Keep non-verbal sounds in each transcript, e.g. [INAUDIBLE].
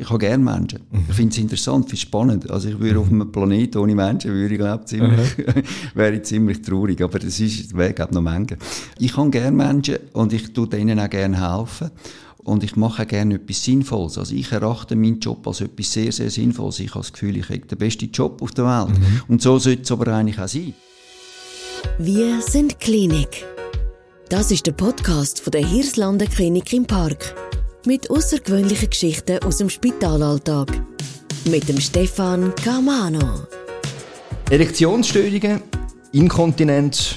Ich habe gerne Menschen. Mhm. Ich finde es interessant, finde es spannend. Also ich würde mhm. auf einem Planeten ohne Menschen, würde ich glaube ziemlich, mhm. [LAUGHS] wäre ich ziemlich traurig. Aber das ist, wäre glaube noch Menge. Ich habe gerne Menschen und ich tue denen auch gerne helfen. Und ich mache auch gerne etwas Sinnvolles. Also ich erachte meinen Job als etwas sehr, sehr Sinnvolles. Ich habe das Gefühl, ich habe den besten Job auf der Welt. Mhm. Und so sollte es aber eigentlich auch sein. Wir sind Klinik. Das ist der Podcast von der Hirslanden Klinik im Park mit außergewöhnlichen Geschichten aus dem Spitalalltag. Mit dem Stefan Camano. Erektionsstörungen, Inkontinenz,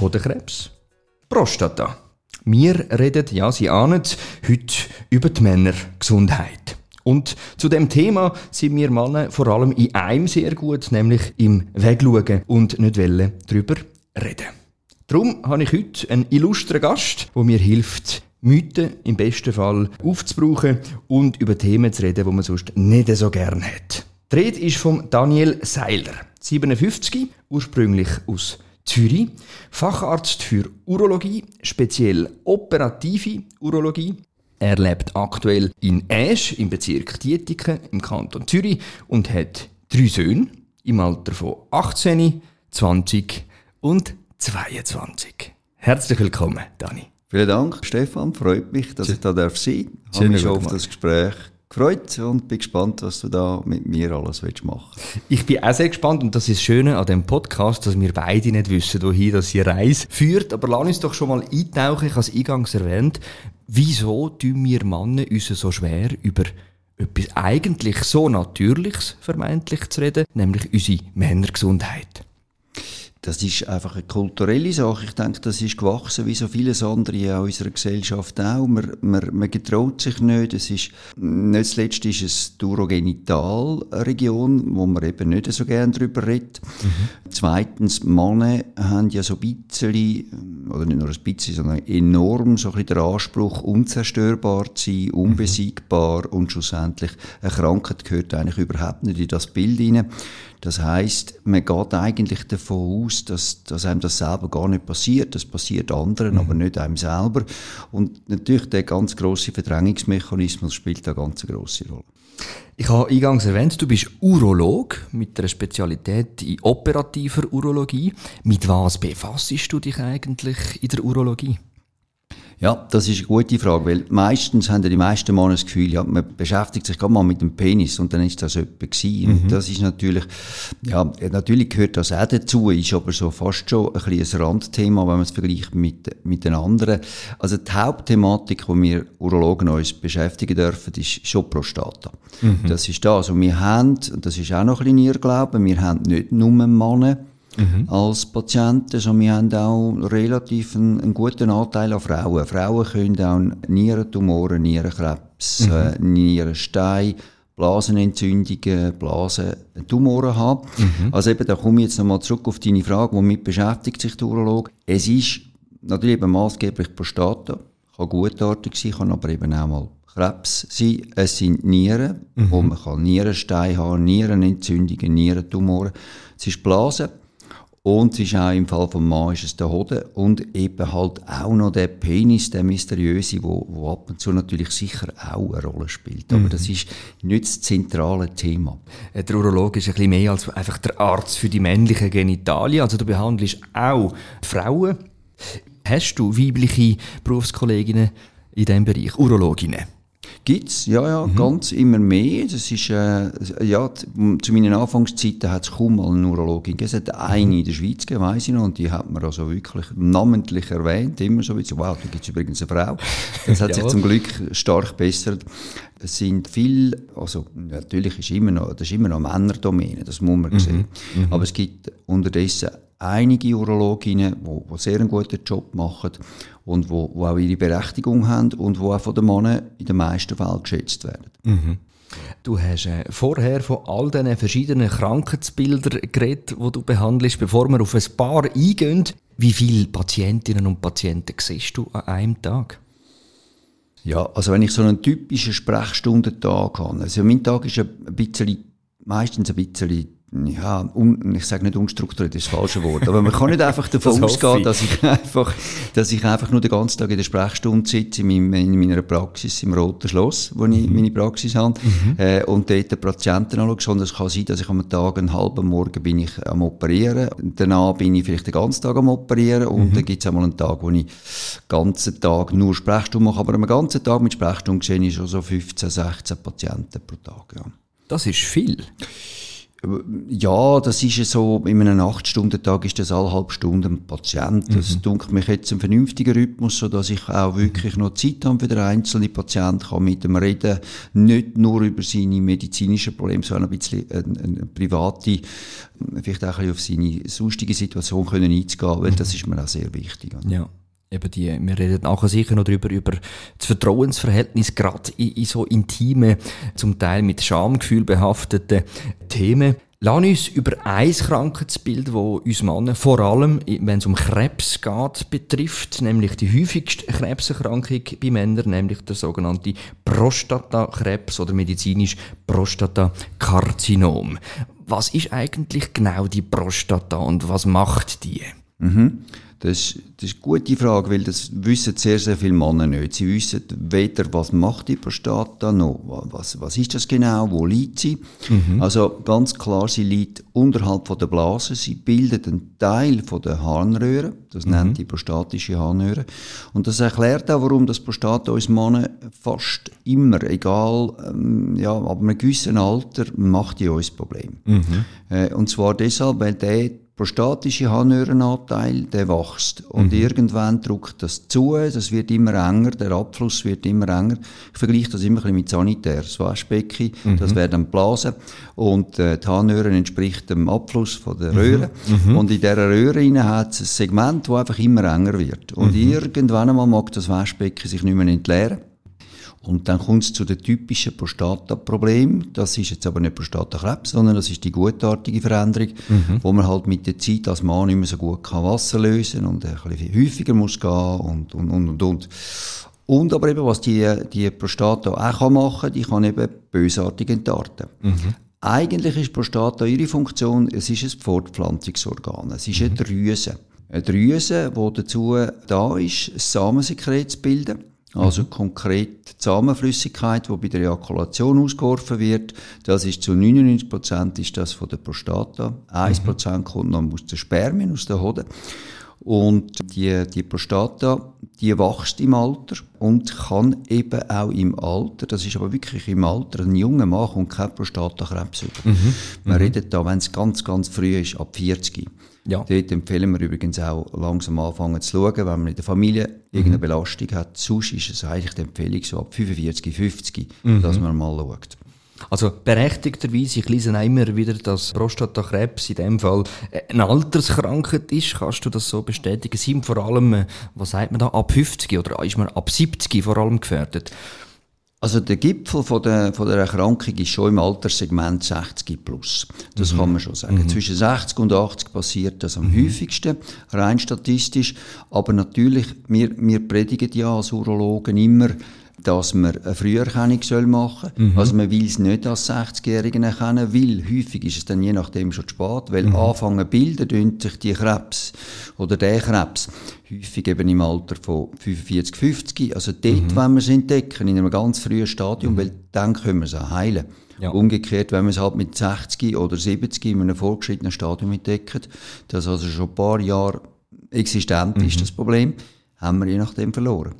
Hodenkrebs, Prostata. Wir reden, ja, Sie ahnen heute über die Männergesundheit. Und zu dem Thema sind wir Männer vor allem in einem sehr gut, nämlich im Wegschauen und nicht wollen darüber reden. Darum habe ich heute einen illustren Gast, der mir hilft, Mythen im besten Fall aufzubrauchen und über Themen zu reden, die man sonst nicht so gern hat. Die Rede ist von Daniel Seiler, 57, ursprünglich aus Zürich, Facharzt für Urologie, speziell operative Urologie. Er lebt aktuell in Asch im Bezirk Dietiken im Kanton Zürich und hat drei Söhne im Alter von 18, 20 und 22. Herzlich willkommen, Dani. Vielen Dank, Stefan. Freut mich, dass ich da darf sein darf. Ich habe mich schon auf das Gespräch gefreut und bin gespannt, was du da mit mir alles willst machen Ich bin auch sehr gespannt und das ist das Schöne an dem Podcast, dass wir beide nicht wissen, wohin das hier Reise führt. Aber lass uns doch schon mal eintauchen. Ich habe es eingangs erwähnt. Wieso tun wir Männer uns so schwer über etwas eigentlich so Natürliches vermeintlich zu reden, nämlich unsere Männergesundheit? Das ist einfach eine kulturelle Sache. Ich denke, das ist gewachsen wie so vieles andere in unserer Gesellschaft auch. Man, man, man getraut sich nicht. Es ist, nicht zuletzt ist es die Urogenitalregion, wo man eben nicht so gerne darüber redet. Mhm. Zweitens, Männer haben ja so ein bisschen, oder nicht nur ein bisschen, sondern enorm so ein bisschen den Anspruch, unzerstörbar zu sein, unbesiegbar mhm. und schlussendlich eine Krankheit gehört eigentlich überhaupt nicht in das Bild hinein. Das heißt, man geht eigentlich davon aus, dass, dass einem das selber gar nicht passiert. Das passiert anderen, mhm. aber nicht einem selber. Und natürlich der ganz große Verdrängungsmechanismus spielt da eine ganz große Rolle. Ich habe eingangs erwähnt, du bist Urolog mit einer Spezialität in operativer Urologie. Mit was befasst du dich eigentlich in der Urologie? Ja, das ist eine gute Frage, weil meistens haben die meisten Männer das Gefühl, ja, man beschäftigt sich gerade mal mit dem Penis und dann ist das etwa gewesen. Mhm. Und das ist natürlich, ja, natürlich gehört das auch dazu, ist aber so fast schon ein bisschen ein Randthema, wenn man es vergleicht mit, mit den anderen. Also die Hauptthematik, wo wir Urologen uns beschäftigen dürfen, ist schon Prostata. Mhm. Das ist das. Und wir haben, und das ist auch noch ein bisschen Irrglaube, wir haben nicht nur Männer, mhm. als Patienten. Also wir haben auch relativ einen, einen, guten Anteil an Frauen. Frauen können auch Nierentumoren, Nierenkrebs, mhm. äh, Nierenstein, Blasenentzündungen, Blasentumoren haben. Mhm. Also eben, da komme ich jetzt nochmal zurück auf deine Frage, womit beschäftigt sich der Urolog? Es ist natürlich eben maßgeblich Prostata, kann gutartig sein, kann aber eben auch mal Krebs sein. Es sind Nieren, mhm. wo man kann Nierenstein haben, Nierenentzündungen, Nierentumoren. Es ist Blasen. Und es ist auch im Fall vom Mann ist es der Hoden und eben halt auch noch der Penis, der mysteriöse, wo, wo ab und zu natürlich sicher auch eine Rolle spielt. Aber mhm. das ist nicht das zentrale Thema. Der Urologe ist ein bisschen mehr als einfach der Arzt für die männlichen Genitalien. Also du behandelst auch Frauen. Hast du weibliche Berufskolleginnen in diesem Bereich, Urologinnen? Gibt's, ja, ja, mhm. ganz immer mehr. Das ist, äh, ja, zu meinen Anfangszeiten hat es kaum mal eine Urologin gegeben. Es hat eine mhm. in der Schweiz gegeben, weiss ich noch, und die hat man also wirklich namentlich erwähnt, immer so wie so, wow, da gibt's übrigens eine Frau. Das hat [LAUGHS] sich zum Glück stark bessert. Es sind viel, also natürlich ist immer noch, das ist immer noch Männerdomäne, das muss man mhm. sehen. Mhm. Aber es gibt unterdessen einige Urologinnen, die, die sehr einen guten Job machen und wo, wo auch ihre Berechtigung haben und wo auch von den Männern in den meisten Fällen geschätzt werden. Mhm. Du hast äh, vorher von all diesen verschiedenen Krankheitsbildern geredet, die du behandelst. Bevor wir auf ein paar eingehen, wie viele Patientinnen und Patienten siehst du an einem Tag? Ja, also wenn ich so einen typischen Sprechstundentag habe, also mein Tag ist ein bisschen, meistens ein bisschen ja, un, ich sage nicht unstrukturiert, das ist das falsche Wort, aber man kann nicht einfach davon [LAUGHS] Das ausgehen, ich. dass ich einfach, dass ich einfach nur den ganzen Tag in der Sprechstunde sitze, in, meinem, in meiner Praxis im Roten Schloss, wo ich Mhm. meine Praxis habe, äh, und dort den Patienten anschaue, sondern es kann sein, dass ich am Tag einen halben Morgen bin ich am Operieren, danach bin ich vielleicht den ganzen Tag am Operieren und Mhm. dann gibt es einmal einen Tag, wo ich den ganzen Tag nur Sprechstunde mache, aber am ganzen Tag mit Sprechstunde sehe ich schon so 15, 16 Patienten pro Tag, ja. Das ist viel. Ja, das ist ja so, in einem 8-Stunden-Tag ist das alle halbe Stunde ein Patient. Das dunkelt mich jetzt ein vernünftiger Rhythmus, so dass ich auch wirklich noch Zeit habe für den einzelnen Patient, kann mit dem reden, nicht nur über seine medizinischen Probleme, sondern ein bisschen eine, eine private, vielleicht auch ein bisschen auf seine sonstige Situation können einzugehen, weil das ist mir auch sehr wichtig. Ja. Eben die, wir reden nachher sicher noch darüber, über das Vertrauensverhältnis, gerade in, in so intime, zum Teil mit Schamgefühl behafteten Themen. Lass uns über ein Krankheitsbild, das uns Männer vor allem, wenn es um Krebs geht, betrifft, nämlich die häufigste Krebserkrankung bei Männern, nämlich der sogenannte Prostatakrebs oder medizinisch Prostatakarzinom. Was ist eigentlich genau die Prostata und was macht die? Das, das ist eine gute Frage, weil das wissen sehr, sehr viele Männer nicht. Sie wissen weder, was macht die Prostata, noch was, was ist das genau, wo liegt sie. Also ganz klar, sie liegt unterhalb von der Blase. Sie bildet einen Teil von der Harnröhre. Das nennt die prostatische Harnröhre. Und das erklärt auch, warum das Prostata uns Männer fast immer, egal, ähm, ja, ab einem gewissen Alter, macht die uns Probleme. Äh, und zwar deshalb, weil der prostatische Harnröhrenanteil, der wächst. Und irgendwann drückt das zu, das wird immer enger, der Abfluss wird immer enger. Ich vergleiche das immer ein bisschen mit Sanitär. Das Waschbecken, das wäre dann Blasen. Und äh, die Harnröhre entspricht dem Abfluss von der Röhre. Und in dieser Röhre hat es ein Segment, das einfach immer enger wird. Und irgendwann einmal mag das Waschbecken sich nicht mehr entleeren. Und dann kommt es zu den typischen Prostata-Problemen. Das ist jetzt aber nicht Prostatakrebs, sondern das ist die gutartige Veränderung, wo man halt mit der Zeit als Mann nicht mehr so gut kann Wasser lösen und ein bisschen häufiger muss gehen und, und, und, und, und. Und aber eben, was die, die Prostata auch kann machen die kann eben bösartig entarten. Eigentlich ist Prostata ihre Funktion, es ist ein Fortpflanzungsorgan. Es ist eine Drüse. Eine Drüse, die dazu da ist, ein Samensekret zu bilden. Also konkret die Samenflüssigkeit, die bei der Ejakulation ausgeworfen wird, das ist zu 99 Prozent ist das von der Prostata. 1 Prozent kommt noch aus den Spermien, aus der Hoden. Und die, die Prostata, die wächst im Alter und kann eben auch im Alter, das ist aber wirklich im Alter, ein junger Mann kommt kein Prostatakrebs über. Man redet da, wenn es ganz, ganz früh ist, ab 40. Ja. Dort empfehlen wir übrigens auch langsam anfangen zu schauen, wenn man in der Familie irgendeine Belastung hat. Sonst ist es eigentlich die Empfehlung so ab 45, 50, dass man mal schaut. Also berechtigterweise, ich lese immer wieder, dass Prostatakrebs in dem Fall äh, eine Alterskrankheit ist. Kannst du das so bestätigen? Sind vor allem, äh, was sagt man da, ab 50 oder ist man ab 70 vor allem gefährdet? Also der Gipfel von der, von der Erkrankung ist schon im Alterssegment 60 plus. Das kann man schon sagen. Zwischen 60 und 80 passiert das am häufigsten, rein statistisch. Aber natürlich, wir, wir predigen ja als Urologen immer, dass man eine Früherkennung soll machen soll. Also man will es nicht als 60-Jährigen erkennen, weil häufig ist es dann je nachdem schon zu spät, weil anfangen bilden sich die Krebs oder der Krebs häufig eben im Alter von 45, 50. Also dort, wenn wir es entdecken, in einem ganz frühen Stadium, weil dann können wir es auch heilen. Ja. Umgekehrt, wenn wir es halt mit 60 oder 70 in einem fortgeschrittenen Stadium entdecken, das also schon ein paar Jahre existent ist, das Problem, haben wir je nachdem verloren.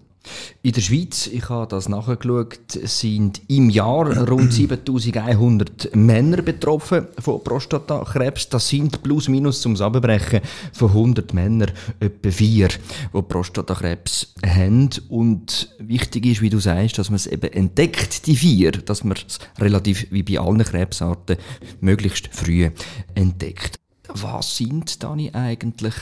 In der Schweiz, ich habe das nachgeschaut, sind im Jahr rund [CLEARS THROAT] 7100 Männer betroffen von Prostatakrebs. Das sind plus minus zum Zusammenbrechen von 100 Männern etwa vier, die Prostatakrebs haben. Und wichtig ist, wie du sagst, dass man es eben entdeckt, die vier, dass man es relativ wie bei allen Krebsarten möglichst früh entdeckt. Was sind dann eigentlich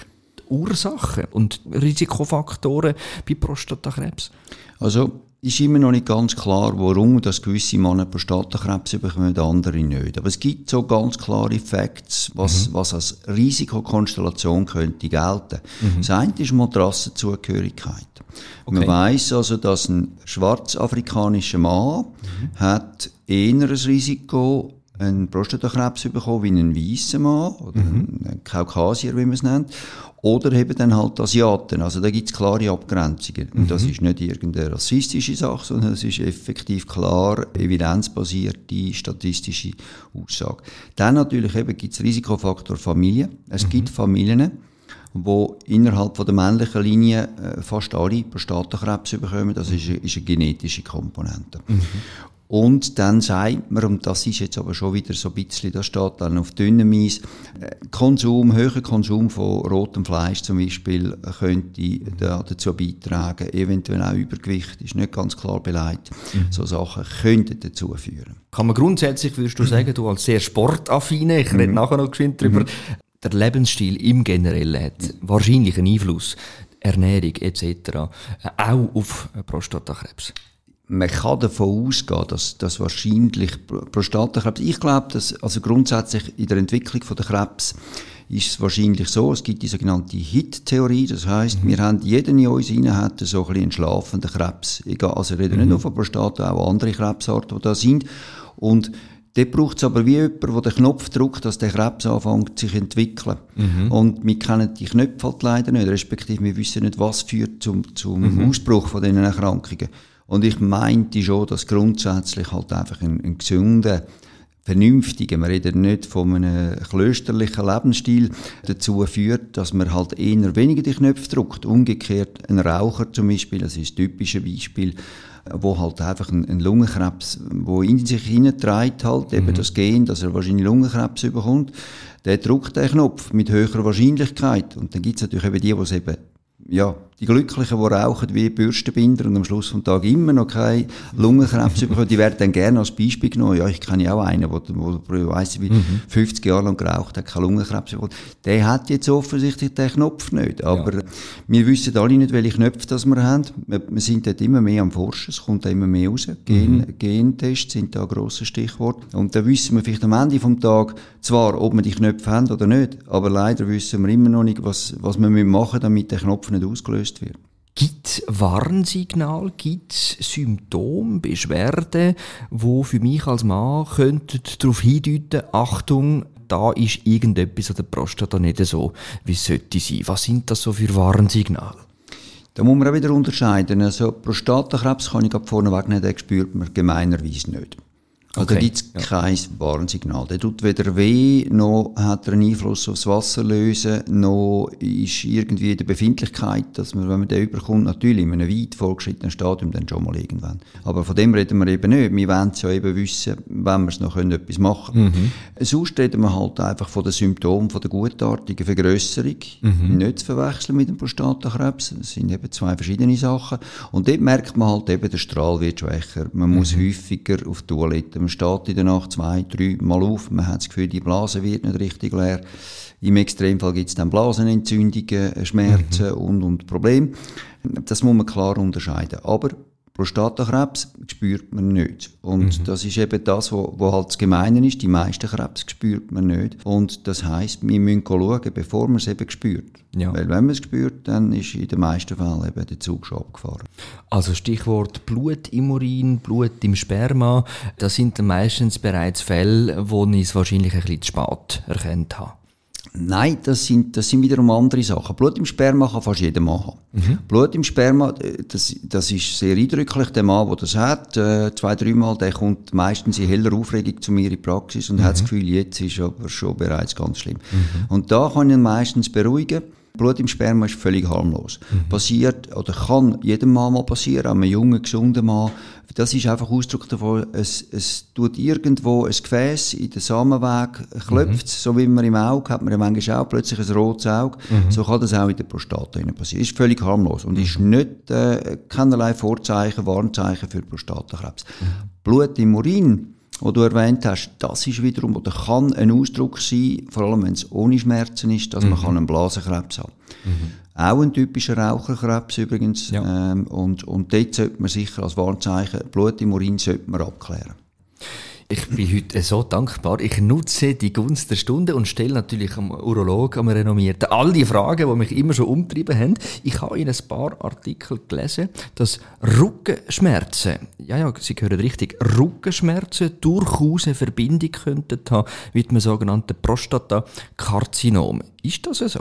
Ursachen und Risikofaktoren bei Prostatakrebs? Also ist immer noch nicht ganz klar, warum das gewisse Männer Prostatakrebs bekommen, andere nicht. Aber es gibt so ganz klare Facts, was, was als Risikokonstellation könnte gelten. Das eine ist Matrassenzugehörigkeit. Man Okay. weiß also, dass ein schwarzafrikanischer Mann hat eher ein Risiko, einen Prostatakrebs bekommen, wie einen weißen Mann oder mhm. einen Kaukasier, wie man es nennt. Oder eben dann halt Asiaten. Also da gibt es klare Abgrenzungen. Und das mhm. ist nicht irgendeine rassistische Sache, sondern es ist effektiv klar evidenzbasierte statistische Aussage. Dann natürlich eben gibt es Risikofaktor Familie. Es mhm. gibt Familien, wo innerhalb von der männlichen Linie äh, fast alle Prostatakrebs bekommen. Das ist, ist eine genetische Komponente. Mhm. Und dann sagt man, und das ist jetzt aber schon wieder so ein bisschen, das steht dann auf dünnem Eis, äh, Konsum, höherer Konsum von rotem Fleisch zum Beispiel könnte dazu beitragen, eventuell auch Übergewicht, ist nicht ganz klar beleidigt. Mhm. So Sachen könnten dazu führen. Kann man grundsätzlich, würdest du sagen, du als sehr sportaffine, ich rede mhm. nachher noch geschwind drüber, mhm. der Lebensstil im Generellen hat wahrscheinlich einen Einfluss, Ernährung etc., äh, auch auf Prostatakrebs man kann davon ausgehen, dass, dass wahrscheinlich Prostatakrebs, ich glaube, dass also grundsätzlich in der Entwicklung von der Krebs ist es wahrscheinlich so, es gibt die sogenannte HIT-Theorie, das heißt, mhm. wir haben, jeder in uns rein hat so ein bisschen einen schlafenden Krebs. Egal, also ich rede mhm. nicht nur von Prostata, auch andere Krebsarten, die da sind. Und Dort braucht es aber wie jemand, der den Knopf drückt, dass der Krebs anfängt sich zu entwickeln. Mhm. Und wir kennen die Knöpfe halt leider nicht, respektive wir wissen nicht, was führt zum, zum mhm. Ausbruch von diesen Erkrankungen. Und ich meinte schon, dass grundsätzlich halt einfach ein, ein gesunder, vernünftiger, wir reden nicht von einem klösterlichen Lebensstil, dazu führt, dass man halt eher weniger die Knöpfe drückt. Umgekehrt, ein Raucher zum Beispiel, das ist ein typisches Beispiel, wo halt einfach ein, ein Lungenkrebs, wo in sich hineintreibt halt, eben mhm. das Gen, dass er wahrscheinlich Lungenkrebs bekommt, der drückt den Knopf mit höherer Wahrscheinlichkeit. Und dann gibt es natürlich eben die, die es eben ja, die Glücklichen, die rauchen wie Bürstenbinder und am Schluss des Tages immer noch keine Lungenkrebs [LAUGHS] bekommen, die werden dann gerne als Beispiel genommen. Ja, ich kenne auch einen, der, weiss wie, mhm. 50 Jahre lang geraucht hat, keine Lungenkrebs bekommen. Der hat jetzt offensichtlich den Knopf nicht. Aber ja. wir wissen alle nicht, welche Knöpfe das wir haben. Wir, wir sind dort immer mehr am Forschen, es kommt da immer mehr raus. Gen, mhm. Gentests sind da ein grosses Stichwort. Und da wissen wir vielleicht am Ende des Tages zwar, ob wir die Knöpfe haben oder nicht, aber leider wissen wir immer noch nicht, was, was wir machen müssen, damit der Knopf nicht ausgelöst wird. Gibt Warnsignal, gibt Symptome, Beschwerden, wo für mich als Mann könnten darauf hindeuten, Achtung, da ist irgendetwas an der Prostata nicht so, wie es sollte sein. Was sind das so für Warnsignale? Da muss man auch wieder unterscheiden. Also Prostatakrebs kann ich vorneweg nicht, den spürt man gemeinerweise nicht. Also okay. gibt es ja. kein Warnsignal. Der tut weder weh, noch hat er einen Einfluss aufs Wasser lösen, noch ist irgendwie die Befindlichkeit, dass man, wenn man den überkommt, natürlich in einem weit vorgeschrittenen Stadium dann schon mal irgendwann. Aber von dem reden wir eben nicht. Wir wollen ja eben wissen, wenn wir es noch können, etwas machen können. Mhm. Sonst reden wir halt einfach von den Symptomen von der gutartigen Vergrösserung. Mhm. Nicht zu verwechseln mit dem Prostatakrebs. Das sind eben zwei verschiedene Sachen. Und dort merkt man halt eben, der Strahl wird schwächer. Man mhm. muss häufiger auf die Toilette man steht in der Nacht zwei, drei Mal auf, man hat das Gefühl, die Blase wird nicht richtig leer. Im Extremfall gibt es dann Blasenentzündungen, Schmerzen mhm. und, und Probleme. Das muss man klar unterscheiden. Aber Prostatakrebs spürt man nicht. Und mhm. das ist eben das, was wo halt das Gemeine ist. Die meisten Krebs spürt man nicht. Und das heisst, wir müssen schauen, bevor man es eben spürt. Ja. Weil wenn man es spürt, dann ist in den meisten Fällen eben der Zug schon abgefahren. Also Stichwort Blut im Urin, Blut im Sperma, das sind dann meistens bereits Fälle, wo ich es wahrscheinlich ein bisschen zu spät erkannt habe. Nein, das sind, das sind wiederum andere Sachen. Blut im Sperma kann fast jeder machen. Mhm. Blut im Sperma, äh, das, das ist sehr eindrücklich. Der Mann, der das hat, äh, zwei, dreimal, der kommt meistens in heller Aufregung zu mir in die Praxis und mhm. hat das Gefühl, jetzt ist aber schon bereits ganz schlimm. Mhm. Und da kann ich ihn meistens beruhigen. Blut im Sperma ist völlig harmlos. Mhm. Passiert, oder kann jedem Mann mal passieren, einem jungen, gesunden Mann. Das ist einfach Ausdruck davon, es, es tut irgendwo ein Gefäß in den Samenweg, klopft mhm. so wie man im Auge hat, man ja manchmal auch plötzlich ein rotes Auge. Mhm. So kann das auch in der Prostata passieren. Ist völlig harmlos und ist mhm. nicht, äh, keinerlei Vorzeichen, Warnzeichen für Prostatakrebs. Mhm. Blut im Urin, wo du erwähnt hast, das ist wiederum, oder kann ein Ausdruck sein, vor allem wenn es ohne Schmerzen ist, dass mhm. man einen Blasenkrebs haben. Mhm. Auch ein typischer Raucherkrebs übrigens. Ja. Ähm, und, und dort sollte man sicher als Warnzeichen, Blut im Urin sollte man abklären. Ich bin heute so dankbar. Ich nutze die Gunst der Stunde und stelle natürlich am Urolog, am Renommierten, all die Fragen, die mich immer schon umtrieben haben. Ich habe in ein paar Artikeln gelesen, dass Rückenschmerzen, ja, ja, Sie hören richtig, Rückenschmerzen durchaus eine Verbindung könnten haben mit einem sogenannten Prostatakarzinom. Ist das so?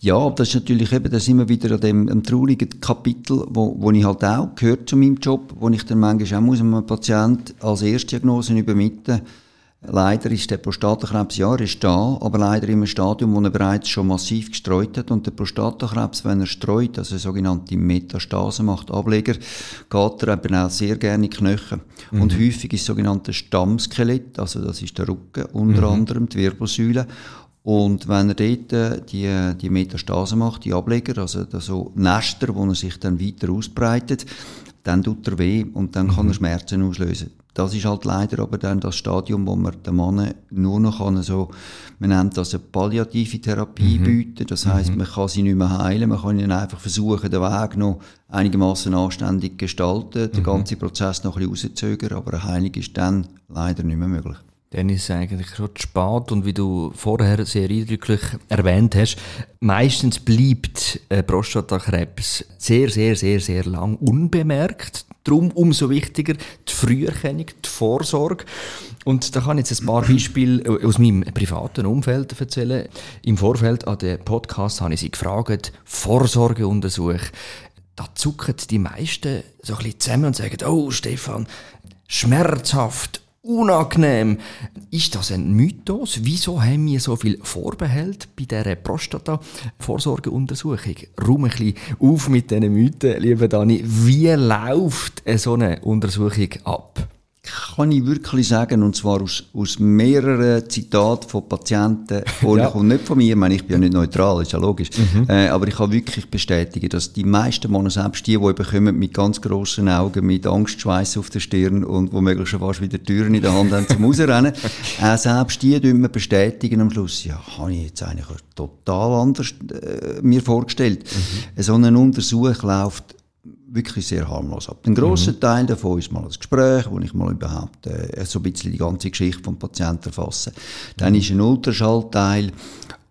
Ja, das ist natürlich eben, da sind wir wieder an dem einem traurigen Kapitel, wo, wo ich halt auch gehört zu meinem Job, wo ich dann manchmal auch muss einem Patienten als Erstdiagnose übermitteln Leider ist der Prostatakrebs, ja, er ist da, aber leider in einem Stadium, wo er bereits schon massiv gestreut hat. Und der Prostatakrebs, wenn er streut, also sogenannte Metastase macht, Ableger, geht er eben auch sehr gerne in die Knochen. Mhm. Und häufig ist das sogenannte Stammskelett, also das ist der Rücken, unter mhm. anderem die Wirbelsäule. Und wenn er dort äh, die, die Metastase macht, die Ableger, also so Nester, wo er sich dann weiter ausbreitet, dann tut er weh und dann mhm. kann er Schmerzen auslösen. Das ist halt leider aber dann das Stadium, wo man den Mann nur noch kann, so, man nennt das eine palliative Therapie mhm. bieten. Das heißt, mhm. man kann sie nicht mehr heilen, man kann ihnen einfach versuchen, den Weg noch einigermaßen anständig gestalten, den mhm. ganzen Prozess noch ein bisschen rauszögern, aber eine Heilung ist dann leider nicht mehr möglich dann ist es eigentlich schon zu spät. Und wie du vorher sehr eindrücklich erwähnt hast, meistens bleibt Prostatakrebs sehr, sehr, sehr, sehr lang unbemerkt. Darum umso wichtiger die Früherkennung, die Vorsorge. Und da kann ich jetzt ein paar Beispiele aus meinem privaten Umfeld erzählen. Im Vorfeld an den Podcast habe ich sie gefragt, Vorsorgeuntersuch. Da zucken die meisten so ein bisschen zusammen und sagen, oh Stefan, schmerzhaft, unangenehm. Ist das ein Mythos? Wieso haben wir so viel Vorbehalt bei dieser Prostata-Vorsorgeuntersuchung? Rum ein bisschen auf mit diesen Mythen, lieber Dani. Wie läuft so eine Untersuchung ab? Kann ich wirklich sagen, und zwar aus, aus mehreren Zitaten von Patienten, [LAUGHS] ja. und nicht von mir, ich meine, ich bin ja nicht neutral, ist ja logisch, mhm. äh, aber ich kann wirklich bestätigen, dass die meisten Männer, selbst die, die bekommen mit ganz grossen Augen, mit Angstschweiß auf der Stirn und womöglich schon fast wieder Türen in der Hand haben zum [LAUGHS] Rausrennen, äh, selbst die mir bestätigen am Schluss, ja, habe ich jetzt eigentlich total anders äh, mir vorgestellt. Mhm. So ein Untersuch läuft wirklich sehr harmlos ab. Ein grosser mhm. Teil davon ist mal das Gespräch, wo ich mal überhaupt äh, so ein bisschen die ganze Geschichte vom Patienten erfasse. Dann mhm. ist ein Ultraschallteil,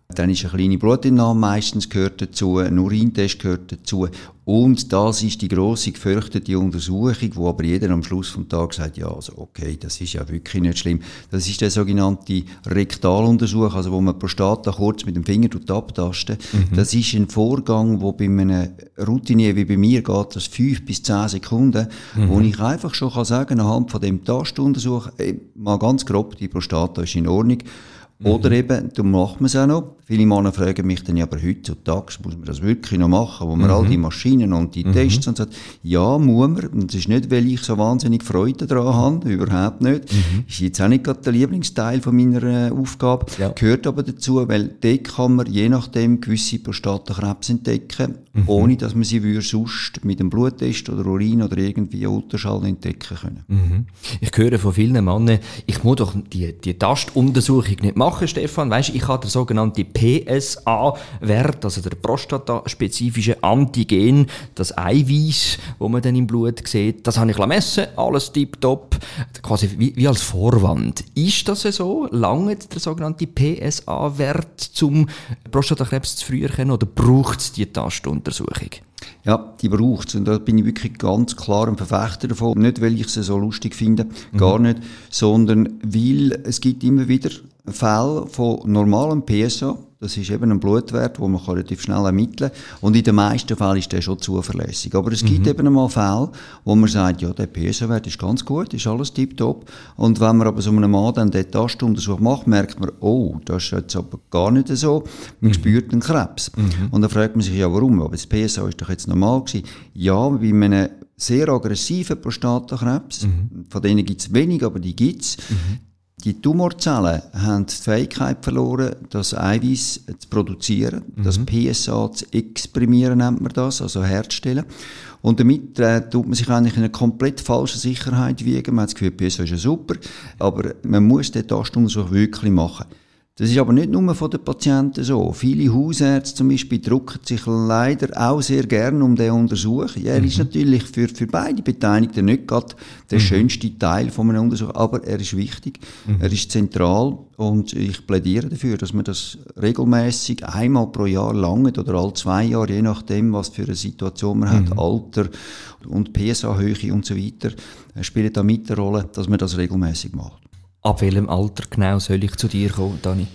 dann ist eine kleine Blutentnahme meistens gehört dazu, ein Urintest gehört dazu. Und das ist die grosse gefürchtete Untersuchung, wo aber jeder am Schluss vom Tag sagt, ja, also okay, das ist ja wirklich nicht schlimm. Das ist der sogenannte Rektaluntersuch, also wo man Prostata kurz mit dem Finger abtasten. Mhm. Das ist ein Vorgang, wo bei einem Routinier wie bei mir geht, das fünf bis zehn Sekunden, mhm. wo ich einfach schon kann sagen, anhand von dem Tastuntersuch, mal ganz grob, die Prostata ist in Ordnung. Oder mhm. eben, du macht man es auch noch. Viele Männer fragen mich dann, ja, aber heutzutage muss man das wirklich noch machen, wo man mhm. all die Maschinen und die mhm. Tests und so. Ja, muss man. Und das ist nicht, weil ich so wahnsinnig Freude daran habe, überhaupt nicht. Mhm. Ist jetzt auch nicht gerade der Lieblingsteil von meiner äh, Aufgabe. Ja. Gehört aber dazu, weil dort kann man je nachdem gewisse Prostatakrebs entdecken, mhm. ohne dass man sie sonst mit einem Bluttest oder Urin oder irgendwie Ultraschall entdecken können. Mhm. Ich höre von vielen Männern, ich muss doch die, die Tastuntersuchung nicht machen machen, Stefan. Weißt, ich habe den sogenannten PSA-Wert, also der prostataspezifische Antigen, das Eiweiß, wo man dann im Blut sieht, das habe ich messen, alles tiptop, quasi wie, wie als Vorwand. Ist das so? Lange der sogenannte PSA-Wert zum Prostatakrebs zu früh erkennen oder braucht es die Tastuntersuchung? Ja, die braucht es. Und da bin ich wirklich ganz klar ein Verfechter davon. Nicht, weil ich sie so lustig finde, mhm. gar nicht, sondern weil es gibt immer wieder Fälle von normalem PSA, das ist eben ein Blutwert, den man relativ schnell ermitteln kann. Und in den meisten Fällen ist der schon zuverlässig. Aber es gibt mhm. eben einmal Fälle, wo man sagt, ja, der PSA-Wert ist ganz gut, ist alles tiptop. Und wenn man aber so einem Mann dann den Tastuntersuch macht, merkt man, oh, das ist jetzt aber gar nicht so. Man mhm. spürt einen Krebs. Mhm. Und dann fragt man sich, ja, warum? Aber das PSA ist doch jetzt normal gewesen. Ja, bei einem sehr aggressiven Prostatakrebs, mhm. von denen gibt es wenig, aber die gibt es, mhm. Die Tumorzellen haben die Fähigkeit verloren, das Eiweiß zu produzieren, mhm. das PSA zu exprimieren, nennt man das, also herzustellen. Und damit äh, tut man sich eigentlich in eine komplett falsche Sicherheit wiegen. Man hat das Gefühl, PSA ist ja super, aber man muss den Tastuntersuch wirklich machen. Das ist aber nicht nur von den Patienten so. Viele Hausärzte zum Beispiel drucken sich leider auch sehr gern um den Untersuch. Ja, er mhm. ist natürlich für, für beide Beteiligten nicht gerade der mhm. schönste Teil von einem Untersuch, aber er ist wichtig, mhm. er ist zentral und ich plädiere dafür, dass man das regelmäßig einmal pro Jahr lange oder alle zwei Jahre, je nachdem, was für eine Situation man hat, mhm. Alter und PSA-Höhe und so weiter, äh, spielt da mit eine Rolle, dass man das regelmäßig macht. Ab welchem Alter genau soll ich zu dir kommen, Dani?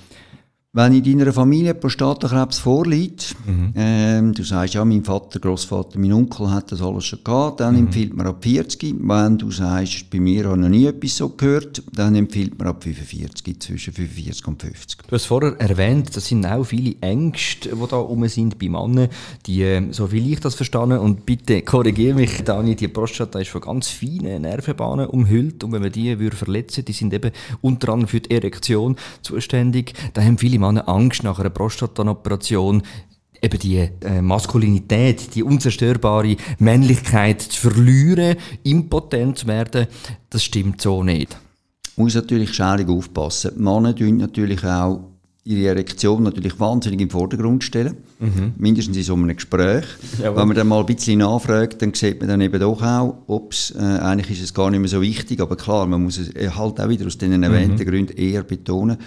Wenn in deiner Familie Prostatakrebs vorliegt, mhm. ähm, du sagst, ja, mein Vater, Großvater, mein Onkel hat das alles schon gehabt, dann mhm. empfiehlt man ab 40. Wenn du sagst, bei mir habe ich noch nie etwas so gehört, dann empfiehlt man ab 45, zwischen 45 und 50. Du hast vorher erwähnt, das sind auch viele Ängste, die da rum sind bei Männern, die, ähm, so wie ich das verstanden, und bitte korrigiere mich, Dani, die Prostata ist von ganz feinen Nervenbahnen umhüllt und wenn man die würde verletzen, die sind eben unter anderem für die Erektion zuständig, da haben viele Männer Angst nach einer Prostatanoperation, eben die äh, Maskulinität, die unzerstörbare Männlichkeit zu verlieren, impotent zu werden, das stimmt so nicht. Man muss natürlich schaurig aufpassen. Männer tun natürlich auch ihre Erektion natürlich wahnsinnig im Vordergrund stellen. Mhm. Mindestens in so einem Gespräch. Jawohl. Wenn man dann mal ein bisschen nachfragt, dann sieht man dann eben doch auch, ups, äh, eigentlich ist es gar nicht mehr so wichtig, aber klar, man muss es halt auch wieder aus den erwähnten mhm. Gründen eher betonen.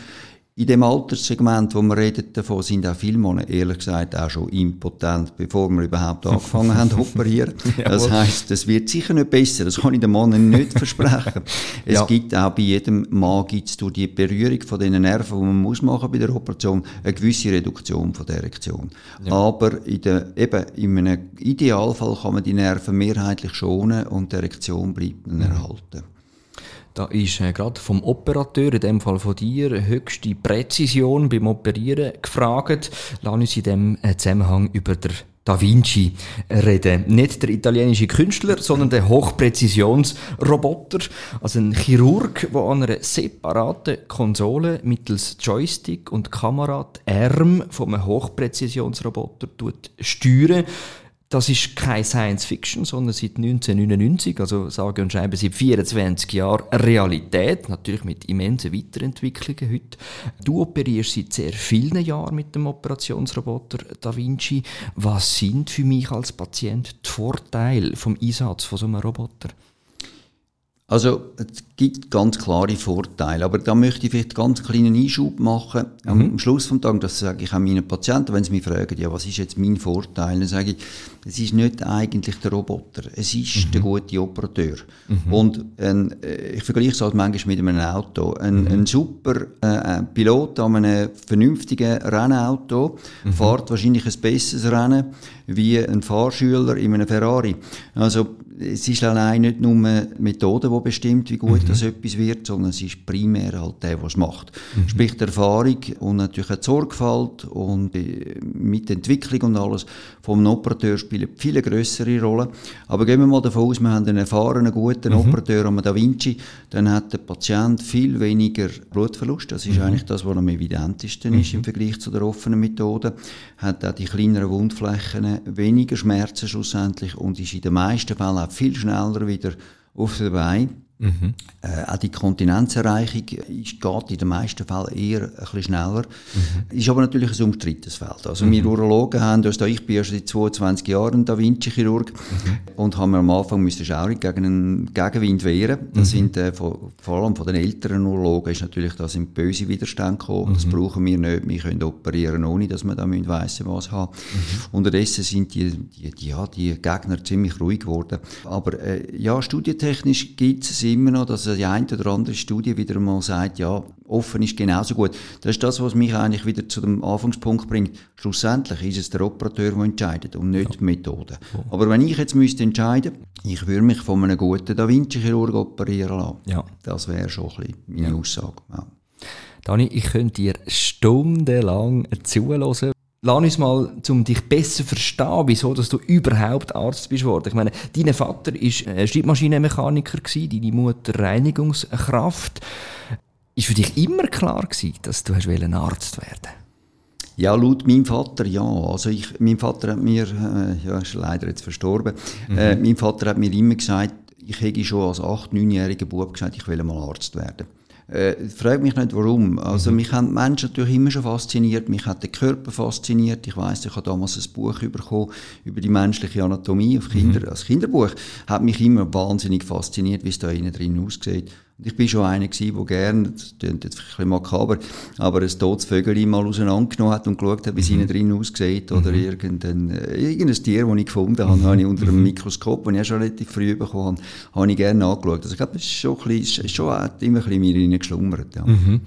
In dem Alterssegment, wo wir reden davon, sind auch viele Männer, ehrlich gesagt, auch schon impotent, bevor wir überhaupt angefangen haben zu operieren. [LAUGHS] Das heisst, es wird sicher nicht besser. Das kann ich den Männern nicht [LAUGHS] versprechen. Es ja. gibt auch bei jedem Mann gibt's durch die Berührung von den Nerven, die man muss machen bei der Operation, eine gewisse Reduktion von der Erektion. Ja. Aber in der, eben, in einem Idealfall kann man die Nerven mehrheitlich schonen und die Erektion bleibt dann mhm. erhalten. Da ist äh, gerade vom Operateur, in dem Fall von dir, höchste Präzision beim Operieren gefragt. Lass uns in dem äh, Zusammenhang über der Da Vinci reden. Nicht der italienische Künstler, sondern der Hochpräzisionsroboter. Also ein Chirurg, der an einer separaten Konsole mittels Joystick und Kamera die Arm von einem Hochpräzisionsroboter steuert. Das ist keine Science Fiction, sondern seit 1999, also sage und schreibe seit 24 Jahren Realität, natürlich mit immensen Weiterentwicklungen heute. Du operierst seit sehr vielen Jahren mit dem Operationsroboter Da Vinci. Was sind für mich als Patient die Vorteile vom Einsatz von so einem Roboter? Also es gibt ganz klare Vorteile, aber da möchte ich vielleicht einen ganz kleinen Einschub machen. Mhm. Am Schluss des Tages, das sage ich auch meinen Patienten, wenn sie mich fragen, ja, was ist jetzt mein Vorteil, dann sage ich, es ist nicht eigentlich der Roboter, es ist mhm. der gute Operateur. Mhm. Und ein, äh, ich vergleiche es halt manchmal mit einem Auto. Ein, mhm. ein super äh, Pilot an einem vernünftigen Rennauto mhm. fährt wahrscheinlich ein besseres Rennen wie ein Fahrschüler in einem Ferrari. Also es ist allein nicht nur eine Methode, die bestimmt, wie gut mhm. das etwas wird, sondern es ist primär halt der, der es macht. Mhm. Sprich, die Erfahrung und natürlich auch die Sorgfalt und die Mitentwicklung und alles vom Operateur spielen viel größere Rolle. Aber gehen wir mal davon aus, wir haben einen erfahrenen, guten mhm. Operateur am Da Vinci, dann hat der Patient viel weniger Blutverlust. Das ist mhm. eigentlich das, was am evidentesten ist im mhm. Vergleich zu der offenen Methode. Hat auch die kleineren Wundflächen weniger Schmerzen schlussendlich und ist in den meisten Fällen auch viel schneller wieder auf der Beine. Mhm. Äh, auch die Kontinenzerreichung ist, geht in den meisten Fällen eher ein bisschen schneller. Mhm. Ist aber natürlich ein umstrittenes Feld. Also mhm. wir Urologen haben uns da, ich bin ja schon seit 22 Jahren Da Vinci-Chirurg mhm. und haben wir am Anfang müssen schaurig gegen einen Gegenwind wehren. Das mhm. sind äh, von, vor allem von den älteren Urologen ist natürlich da sind böse Widerstände gekommen. Das mhm. brauchen wir nicht. Wir können operieren, ohne dass wir da weiss was haben. Unterdessen sind die, die, die, ja, die Gegner ziemlich ruhig geworden. Aber äh, ja, studientechnisch gibt es immer noch, dass die eine oder andere Studie wieder mal sagt, ja, offen ist genauso gut. Das ist das, was mich eigentlich wieder zu dem Anfangspunkt bringt. Schlussendlich ist es der Operateur, der entscheidet und nicht ja. die Methode. Oh. Aber wenn ich jetzt müsste entscheiden, ich würde mich von einem guten Da Vinci-Chirurg operieren lassen. Ja. Das wäre schon ein bisschen meine ja. Aussage. Ja. Dani, ich könnte dir stundenlang zuhören, Lass uns mal, um dich besser zu verstehen, wieso dass du überhaupt Arzt bist worden. Ich meine, dein Vater war Schreibmaschinenmechaniker, deine Mutter Reinigungskraft. Ist für dich immer klar gewesen, dass du Arzt werden ja, laut meinem Vater ja. Also ich, mein Vater hat mir, äh, ja, ist leider jetzt verstorben, mhm. äh, mein Vater hat mir immer gesagt, ich hätte schon als 8-, 9-jähriger Bub gesagt, ich will mal Arzt werden. Äh, frag mich nicht warum. Also mhm. mich haben die Menschen natürlich immer schon fasziniert, mich hat der Körper fasziniert. Ich weiß, ich habe damals ein Buch bekommen über die menschliche Anatomie auf Kinder, mhm. als Kinderbuch. Hat mich immer wahnsinnig fasziniert, wie es da innen drin aussieht. Ich bin schon einer gewesen, der gerne, das klingt jetzt ein bisschen makaber, aber ein totes Vögel mal auseinandergenommen hat und geschaut hat, wie es mhm. innen drin aussieht. Oder mhm. irgendein, äh, irgendein Tier, das ich gefunden habe, mhm. habe ich unter einem mhm. Mikroskop, das ich auch schon relativ früh bekommen habe, habe ich gerne angeschaut. Also ich glaube, das ist schon, ein bisschen, schon immer ein bisschen mir reingeschlummert. Ja. Mhm.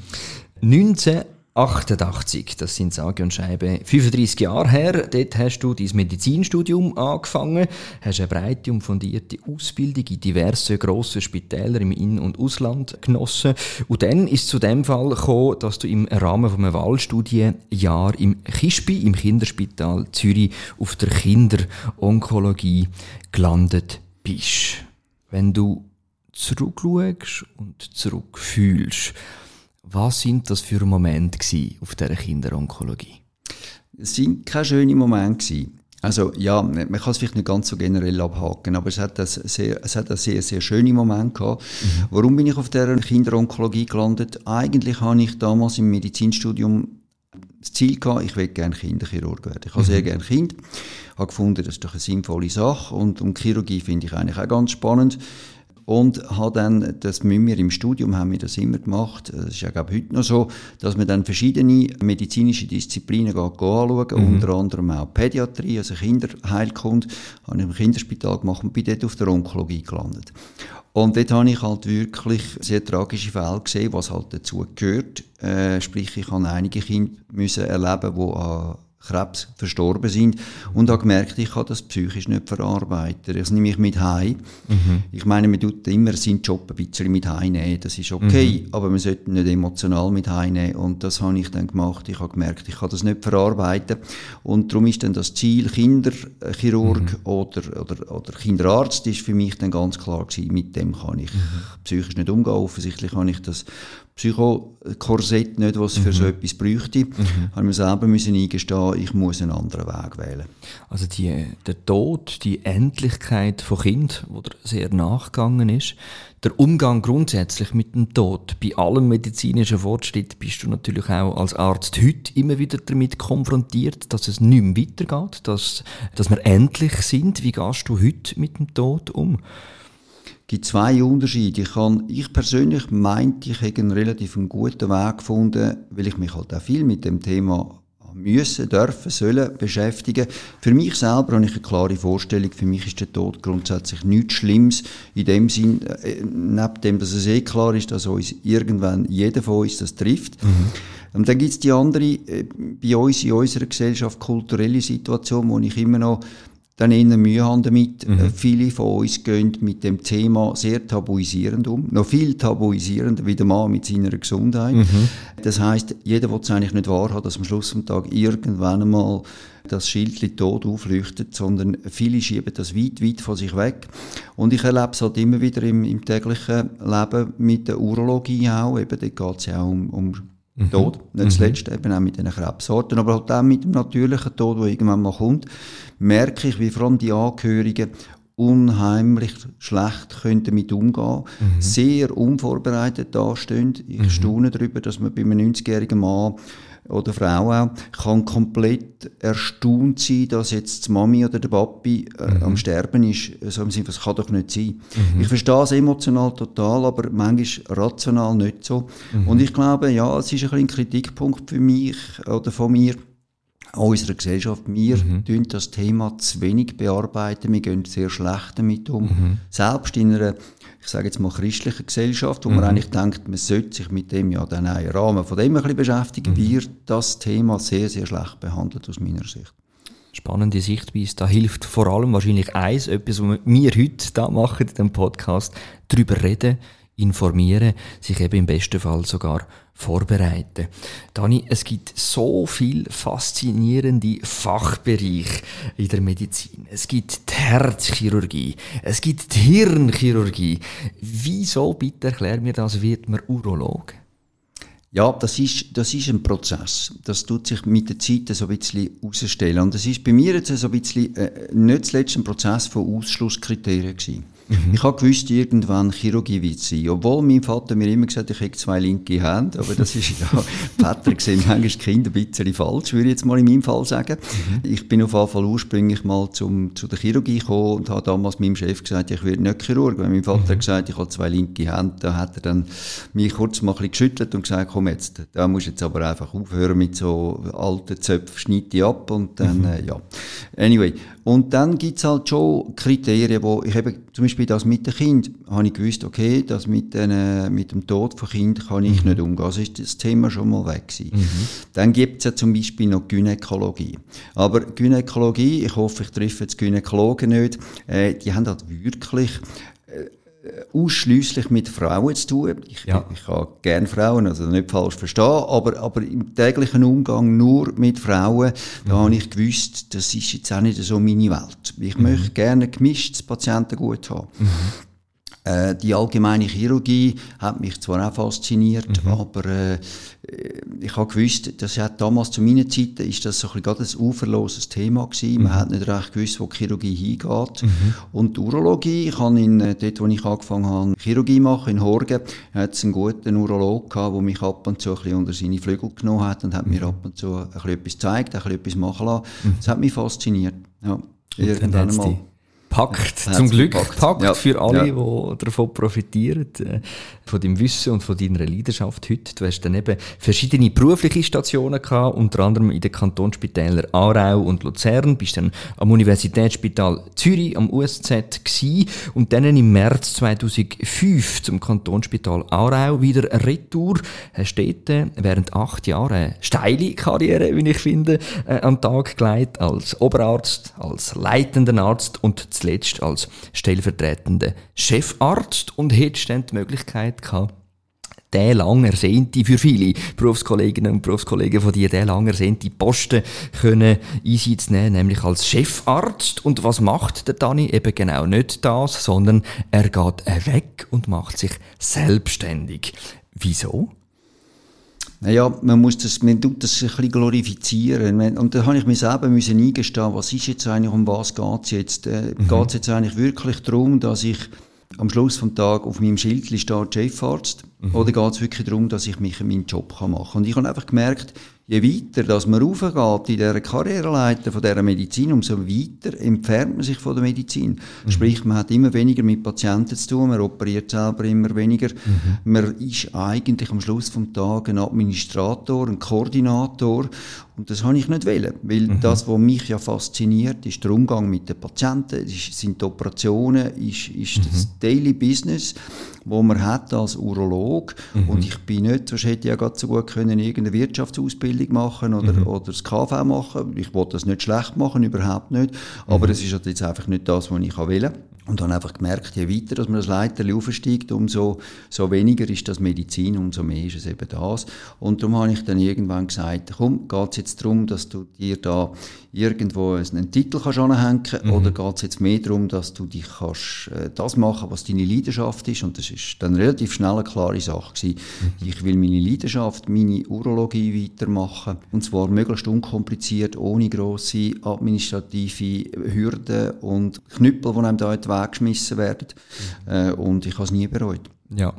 19 88, das sind sage und schreibe 35 Jahre her. Dort hast du dein Medizinstudium angefangen, hast eine breite und fundierte Ausbildung in diverse grossen Spitäler im In- und Ausland genossen. Und dann ist zu dem Fall gekommen, dass du im Rahmen von einem Wahlstudienjahr im Kispi, im Kinderspital Zürich, auf der Kinderonkologie gelandet bist. Wenn du zurückschaust und zurückfühlst, was sind das für Momente auf dieser Kinderonkologie? Es sind keine schönen Momente Also ja, man kann es vielleicht nicht ganz so generell abhaken, aber es hat, das sehr, es hat einen sehr, sehr schönen Moment gehabt. Mhm. Warum bin ich auf der Kinderonkologie gelandet? Eigentlich habe ich damals im Medizinstudium das Ziel gehabt, ich will gerne Kinderchirurg werden. Ich habe mhm. sehr gerne Kinder. Ich habe gefunden, das ist doch eine sinnvolle Sache und, und Chirurgie finde ich eigentlich auch ganz spannend. Und habe dann, das müssen wir im Studium, haben wir das immer gemacht, das ist ja glaube heute noch so, dass man dann verschiedene medizinische Disziplinen geht, anschauen, mhm. unter anderem auch Pädiatrie, also Kinderheilkunde, habe ich im Kinderspital gemacht und bin dort auf der Onkologie gelandet. Und dort habe ich halt wirklich sehr tragische Fälle gesehen, was halt dazu gehört. Äh, sprich, ich habe einige Kinder müssen erleben, die an Krebs verstorben sind und habe gemerkt, ich kann das psychisch nicht verarbeiten. Das nehme ich mit heim. Mhm. Ich meine, man tut immer seinen Job ein bisschen mit heimnehmen, das ist okay, mhm. aber man sollte nicht emotional mit heimnehmen und das habe ich dann gemacht. Ich habe gemerkt, ich kann das nicht verarbeiten und darum ist dann das Ziel Kinderchirurg mhm. oder, oder, oder Kinderarzt ist für mich dann ganz klar gewesen, mit dem kann ich mhm. psychisch nicht umgehen. Offensichtlich kann ich das Psychokorsett nicht, was für mhm. so etwas bräuchte. Mhm. Habe mir selber müssen eingestehen, ich muss einen anderen Weg wählen. Also die, der Tod, die Endlichkeit von Kind, wo der sehr nachgegangen ist, der Umgang grundsätzlich mit dem Tod, bei allem medizinischen Fortschritt bist du natürlich auch als Arzt heute immer wieder damit konfrontiert, dass es nicht mehr weitergeht, dass, dass wir endlich sind. Wie gehst du heute mit dem Tod um? Gibt zwei Unterschiede. Ich, kann, ich persönlich meinte, ich hätte einen relativ guten Weg gefunden, weil ich mich halt auch viel mit dem Thema müssen, dürfen, sollen beschäftigen. Für mich selber habe ich eine klare Vorstellung. Für mich ist der Tod grundsätzlich nichts Schlimmes. In dem Sinn, äh, neben dem, dass es eh klar ist, dass uns irgendwann jeder von uns das trifft. Mhm. Und dann gibt es die andere, äh, bei uns in unserer Gesellschaft, kulturelle Situation, wo ich immer noch dann eher Mühe haben damit. Mhm. Äh, viele von uns gehen mit dem Thema sehr tabuisierend um. Noch viel tabuisierender wie der Mann mit seiner Gesundheit. Mhm. Das heißt, jeder will es eigentlich nicht wahrhaben, dass am Schluss des Tages irgendwann einmal das Schild tot aufleuchtet, sondern viele schieben das weit, weit von sich weg. Und ich erlebe es halt immer wieder im, im täglichen Leben mit der Urologie auch. Eben, dort geht es ja auch um, um mhm. Tod. Nicht zuletzt mhm. eben auch mit den Krebssorten, aber halt auch mit dem natürlichen Tod, der irgendwann mal kommt, merke ich, wie vor allem die Angehörigen unheimlich schlecht können damit umgehen, mhm. sehr unvorbereitet dastehen. Ich mhm. staune darüber, dass man bei einem 90-jährigen Mann oder Frau auch, kann komplett erstaunt sein, dass jetzt die Mami oder der Papi äh, mhm. am Sterben ist. So im Sinne, das kann doch nicht sein. Mhm. Ich verstehe es emotional total, aber manchmal rational nicht so. Mhm. Und ich glaube, ja, es ist ein, ein Kritikpunkt für mich oder von mir, unserer Gesellschaft. Wir mhm. tun das Thema zu wenig bearbeiten, wir gehen sehr schlecht damit um. Mhm. Selbst in einer ich sage jetzt mal, christlichen Gesellschaft, wo mhm. man eigentlich denkt, man sollte sich mit dem ja dann auch im Rahmen von dem ein bisschen beschäftigen, mhm. wird das Thema sehr, sehr schlecht behandelt aus meiner Sicht. Spannende Sichtweise. Da hilft vor allem wahrscheinlich eins, etwas, was wir heute da machen in dem Podcast, darüber reden, informieren, sich eben im besten Fall sogar vorbereiten. Dani, es gibt so viel faszinierende Fachbereiche in der Medizin. Es gibt die Herzchirurgie, es gibt die Hirnchirurgie. Wieso, bitte erklär mir das, wird man Urolog? Ja, das ist, das ist ein Prozess. Das tut sich mit der Zeit so ein bisschen herausstellen. Und das ist bei mir jetzt so ein bisschen, äh, nicht zuletzt ein Prozess von Ausschlusskriterien gewesen. Mhm. Ich habe gewusst, irgendwann Chirurgie wird sein. Obwohl mein Vater mir immer gesagt hat, ich habe zwei linke Hände, aber das ist ja, [LAUGHS] Väter sehen manchmal Kinder ein bisschen falsch, würde ich jetzt mal in meinem Fall sagen. Mhm. Ich bin auf jeden Fall ursprünglich mal zum, zu der Chirurgie gekommen und habe damals meinem Chef gesagt, ich werde nicht Chirurg. Wenn mein Vater mhm. gesagt ich habe zwei linke Hände, dann hat er dann mich kurz mal ein bisschen geschüttelt und gesagt, komm jetzt, da musst jetzt aber einfach aufhören mit so alten Zöpfen, schneide die ab und dann, mhm. äh, ja. Anyway, und dann gibt's halt schon Kriterien, wo ich eben, zum Beispiel das mit dem Kind, habe ich gewusst, okay, das mit, den, mit dem Tod von Kind kann ich mhm. nicht umgehen. Also ist das Thema schon mal weg gewesen. Mhm. Dann gibt's ja zum Beispiel noch Gynäkologie. Aber Gynäkologie, ich hoffe, ich treffe jetzt Gynäkologen nicht, äh, die haben halt wirklich äh, ausschließlich mit Frauen zu tun. Ich, ja. ich habe gerne Frauen, also nicht falsch verstehen, aber, aber im täglichen Umgang nur mit Frauen, mhm. da habe ich gewusst, das ist jetzt auch nicht so meine Welt. Ich mhm. möchte gerne gemischtes Patientengut haben. Mhm. Äh, die allgemeine Chirurgie hat mich zwar auch fasziniert, mhm. aber äh, ich habe gewusst, dass ja damals zu meiner Zeit ist das so ein, ein uferloses Thema gewesen. Man mhm. hat nicht recht gewusst, wo die Chirurgie hingeht. Mhm. Und die Urologie, ich habe in, äh, dort, wo ich angefangen habe, Chirurgie machen, in Horgen, hat es einen guten Urolog gehabt, der mich ab und zu ein bisschen unter seine Flügel genommen hat und hat mir mhm. ab und zu ein bisschen etwas gezeigt, ein bisschen etwas machen lassen. Mhm. Das hat mich fasziniert. Ja. Irgendwann mal packt, zum Glück packt, packt ja. für alle, ja. die davon profitieren, von deinem Wissen und von deiner Leidenschaft heute. Du hast dann eben verschiedene berufliche Stationen gehabt, unter anderem in den Kantonsspitälern Aarau und Luzern, bist dann am Universitätsspital Zürich, am USZ gewesen, und dann im März 2005 zum Kantonsspital Aarau wieder Retour, hast dort äh, während acht Jahren eine steile Karriere, wie ich finde, äh, den Tag gelegt, als Oberarzt, als leitender Arzt und zuletzt als stellvertretender Chefarzt. Und hättest dann die Möglichkeit gehabt, der lang ersehnte, für viele Berufskolleginnen und Berufskollegen von dir, der lang ersehnte Posten können Einsatz nehmen, nämlich als Chefarzt. Und was macht der Dani? Eben genau nicht das, sondern er geht weg und macht sich selbstständig. Wieso? Naja, man muss das, man tut das ein bisschen glorifizieren. Und da habe ich mir selber müssen eingestehen, was ist jetzt eigentlich, um was geht es jetzt? Äh, mhm. Geht es jetzt eigentlich wirklich darum, dass ich am Schluss vom Tag auf meinem Schild steht Chefarzt? Mhm. Oder geht es wirklich darum, dass ich mich meinen Job machen kann? Und ich habe einfach gemerkt, je weiter dass man raufgeht in dieser Karriereleiter von dieser Medizin, umso weiter entfernt man sich von der Medizin. Mhm. Sprich, man hat immer weniger mit Patienten zu tun, man operiert selber immer weniger. Mhm. Man ist eigentlich am Schluss vom Tag ein Administrator, ein Koordinator und das habe ich nicht wollen, weil mhm. das, was mich ja fasziniert, ist der Umgang mit den Patienten, ist, sind die Operationen, ist, ist das mhm. Daily Business, wo man hat als Urolog. Mhm. Und ich bin nicht, sonst hätte ich ja gerade so gut können irgendeine Wirtschaftsausbildung machen oder, mhm. oder das KV machen. Ich wollte das nicht schlecht machen, überhaupt nicht. Aber es ist halt jetzt einfach nicht das, was ich will. Und dann einfach gemerkt, je weiter dass man das Leiterli aufsteigt, umso so weniger ist das Medizin, umso mehr ist es eben das. Und darum habe ich dann irgendwann gesagt, komm, geht es jetzt darum, dass du dir da irgendwo einen Titel kannst anhängen mhm. oder geht es jetzt mehr darum, dass du dich kannst, äh, das machen, was deine Leidenschaft ist? Und das ist dann relativ schnell eine klare Sache gewesen. Mhm. Ich will meine Leidenschaft, meine Urologie weitermachen und zwar möglichst unkompliziert, ohne grosse administrative Hürden und Knüppel, die einem da in den Weg geschmissen werden. Mhm. Äh, und ich habe es nie bereut. Ja.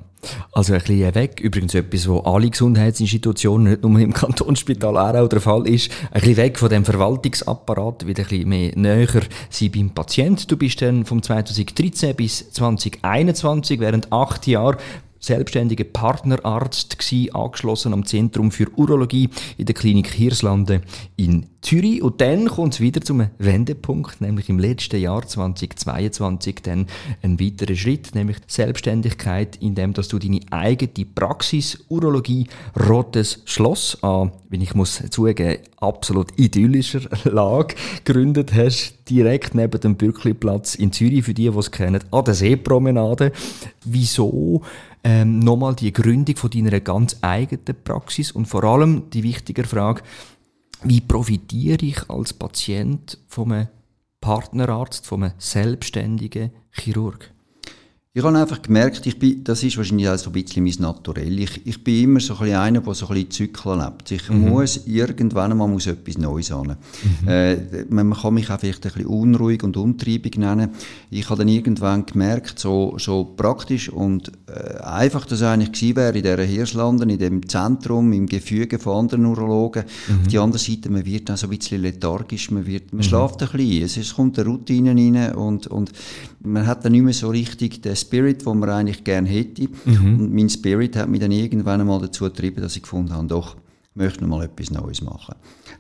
Also ein bisschen weg, übrigens etwas, wo alle Gesundheitsinstitutionen, nicht nur im [LAUGHS] Kantonsspital Aarau der Fall ist, ein bisschen weg von dem Verwaltungsapparat, wieder ein bisschen mehr näher sein beim Patient. Du bist dann vom 2013 bis 2021 während acht Jahren selbstständiger Partnerarzt gsi, angeschlossen am Zentrum für Urologie in der Klinik Hirslande in Zürich. Und dann kommt es wieder zum Wendepunkt, nämlich im letzten Jahr 2022 dann ein weiterer Schritt, nämlich Selbstständigkeit, indem dass du deine eigene Praxis Urologie Rotes Schloss an, wenn ich muss zugeben, absolut idyllischer [LAUGHS] Lage gegründet hast, direkt neben dem Bürkliplatz in Zürich, für die, die es kennen, an der Seepromenade. Wieso ähm, nochmal die Gründung von deiner ganz eigenen Praxis und vor allem die wichtige Frage, wie profitiere ich als Patient vom Partnerarzt, vom selbstständigen Chirurg? Ich habe einfach gemerkt, ich bin, das ist wahrscheinlich auch so ein bisschen mein Naturell. Ich, ich bin immer so ein bisschen einer, der so ein bisschen Zyklen lebt. Ich mhm. muss irgendwann mal muss etwas Neues an. Mhm. Äh, man kann mich auch vielleicht ein bisschen unruhig und untriebig nennen. Ich habe dann irgendwann gemerkt, so, so praktisch und äh, einfach das eigentlich gewesen wäre in dieser Hirslanden, in dem Zentrum, im Gefüge von anderen Urologen. Mhm. Auf die andere Seite, man wird dann so ein bisschen lethargisch, man, wird, man mhm. schlaft ein bisschen, es, es kommt eine Routine rein und, und man hat dann nicht mehr so richtig den Spirit, den man eigentlich gerne hätte. Mhm. Und mein Spirit hat mich dann irgendwann einmal dazu getrieben, dass ich gefunden habe, doch, ich möchte noch mal etwas Neues machen.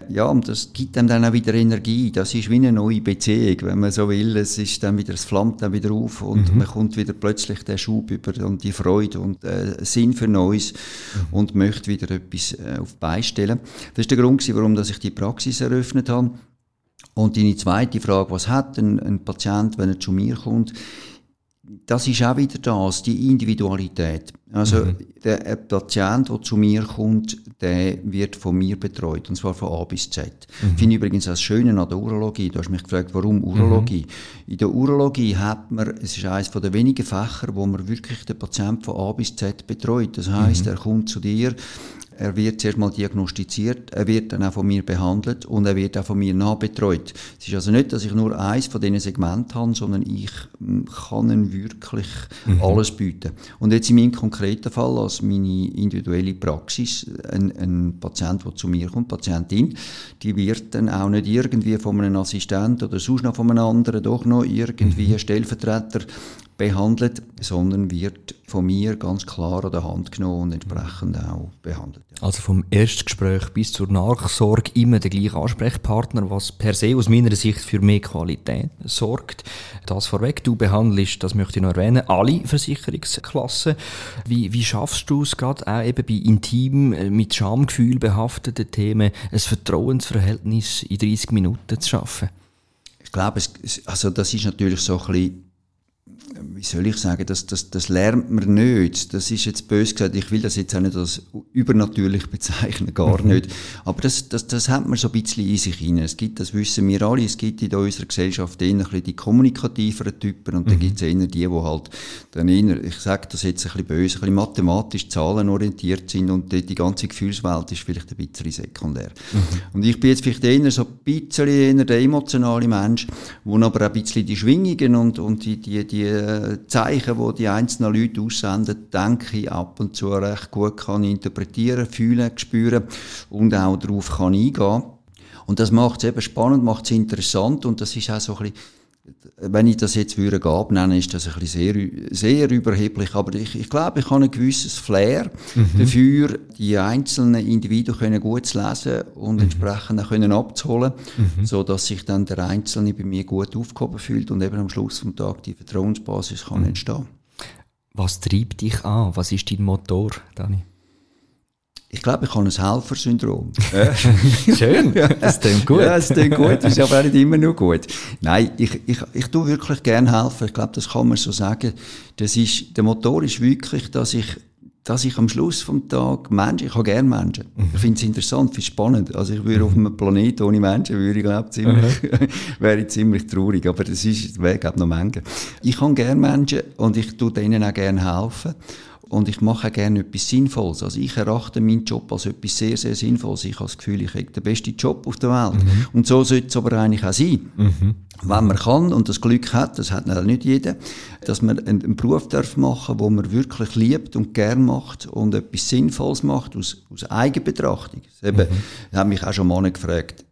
Ja, und das gibt einem dann auch wieder Energie. Das ist wie eine neue Beziehung, wenn man so will. Es ist dann wieder, es flammt dann wieder auf und mhm. man kommt wieder plötzlich den Schub über und die Freude und äh, Sinn für Neues mhm. und möchte wieder etwas äh, auf beistellen. Das ist der Grund, warum dass ich die Praxis eröffnet habe. Und deine zweite Frage, was hat ein, ein Patient, wenn er zu mir kommt? Das ist auch wieder das, die Individualität. Also mhm. der, der Patient, der zu mir kommt, der wird von mir betreut, und zwar von A bis Z. Mhm. Ich finde übrigens das Schöne an der Urologie, du hast mich gefragt, warum Urologie? Mhm. In der Urologie hat man, es ist eines der wenigen Fächer, wo man wirklich den Patient von A bis Z betreut. Das heißt, mhm. er kommt zu dir, er wird zuerst mal diagnostiziert, er wird dann auch von mir behandelt und er wird auch von mir nachbetreut. Es ist also nicht, dass ich nur eins von diesen Segmenten habe, sondern ich hm, kann ihm wirklich mhm. alles bieten. Und jetzt in meinem konkreten Fall, als meine individuelle Praxis, ein, ein Patient, der zu mir kommt, Patientin, die wird dann auch nicht irgendwie von einem Assistent oder sonst noch von einem anderen doch noch irgendwie mhm. Stellvertreter behandelt, sondern wird von mir ganz klar an der Hand genommen und entsprechend auch behandelt. Ja. Also vom Erstgespräch bis zur Nachsorge immer der gleiche Ansprechpartner, was per se aus meiner Sicht für mehr Qualität sorgt. Das vorweg, du behandelst, das möchte ich noch erwähnen, alle Versicherungsklassen. Wie, wie schaffst du es gerade auch eben bei intim, äh, mit Schamgefühl behafteten Themen, ein Vertrauensverhältnis in 30 Minuten zu schaffen? Ich glaube, es, also das ist natürlich so ein bisschen wie soll ich sagen, das, das, das lernt man nicht. Das ist jetzt bös gesagt, ich will das jetzt auch nicht als übernatürlich [LAUGHS] bezeichnen, gar mhm. nicht. Aber das, das, das hat man so ein bisschen in sich hinein. Es gibt, das wissen wir alle, es gibt in unserer Gesellschaft eher ein bisschen die kommunikativeren Typen und mhm. dann gibt es eher die, die halt dann eher, ich sage das jetzt ein bisschen böse, ein bisschen mathematisch zahlenorientiert sind und die, die ganze Gefühlswelt ist vielleicht ein bisschen sekundär. Mhm. Und ich bin jetzt vielleicht eher so ein bisschen eher der emotionale Mensch, wo aber auch ein bisschen die Schwingungen und, und die, die, die Zeichen, die die einzelnen Leute aussenden, denke ich ab und zu recht gut kann interpretieren, fühlen, spüren und auch darauf kann eingehen. Und das macht es eben spannend, macht es interessant und das ist auch so ein bisschen wenn ich das jetzt würde abnennen, ist das ein bisschen sehr, sehr überheblich. Aber ich, ich glaube, ich habe ein gewisses Flair mhm. dafür, die einzelnen Individuen können gut zu lesen und mhm. entsprechend auch können abzuholen, mhm. so dass sich dann der Einzelne bei mir gut aufgehoben fühlt und eben am Schluss vom Tag die Vertrauensbasis kann mhm. entstehen. Was treibt dich an? Was ist dein Motor, Dani? Ich glaube, ich habe ein Helfersyndrom. [LAUGHS] Schön, das klingt gut. Ja, das klingt gut, ist aber auch nicht immer nur gut. Nein, ich, ich, ich tue wirklich gerne helfen. Ich glaube, das kann man so sagen. Das ist, der Motor ist wirklich, dass ich, dass ich am Schluss vom Tag Menschen, ich habe gerne Menschen. Mhm. Ich finde es interessant, finde es spannend. Also ich würde mhm. auf einem Planeten ohne Menschen, würde ich glaube ziemlich, mhm. [LAUGHS] wäre ich ziemlich traurig. Aber das ist, wäre glaube noch Menge. Ich habe gerne Menschen und ich tue denen auch gerne helfen. Und ich mache auch gerne etwas Sinnvolles. Also ich erachte meinen Job als etwas sehr, sehr Sinnvolles. Ich habe das Gefühl, ich habe den besten Job auf der Welt. Mhm. Und so sollte es aber eigentlich auch sein. Mhm. Wenn man kann und das Glück hat, das hat nicht jeder, dass man einen, Beruf darf machen, wo man wirklich liebt und gern macht und etwas Sinnvolles macht aus, aus Eigenbetrachtung. Das mhm. haben mich auch schon mal gefragt,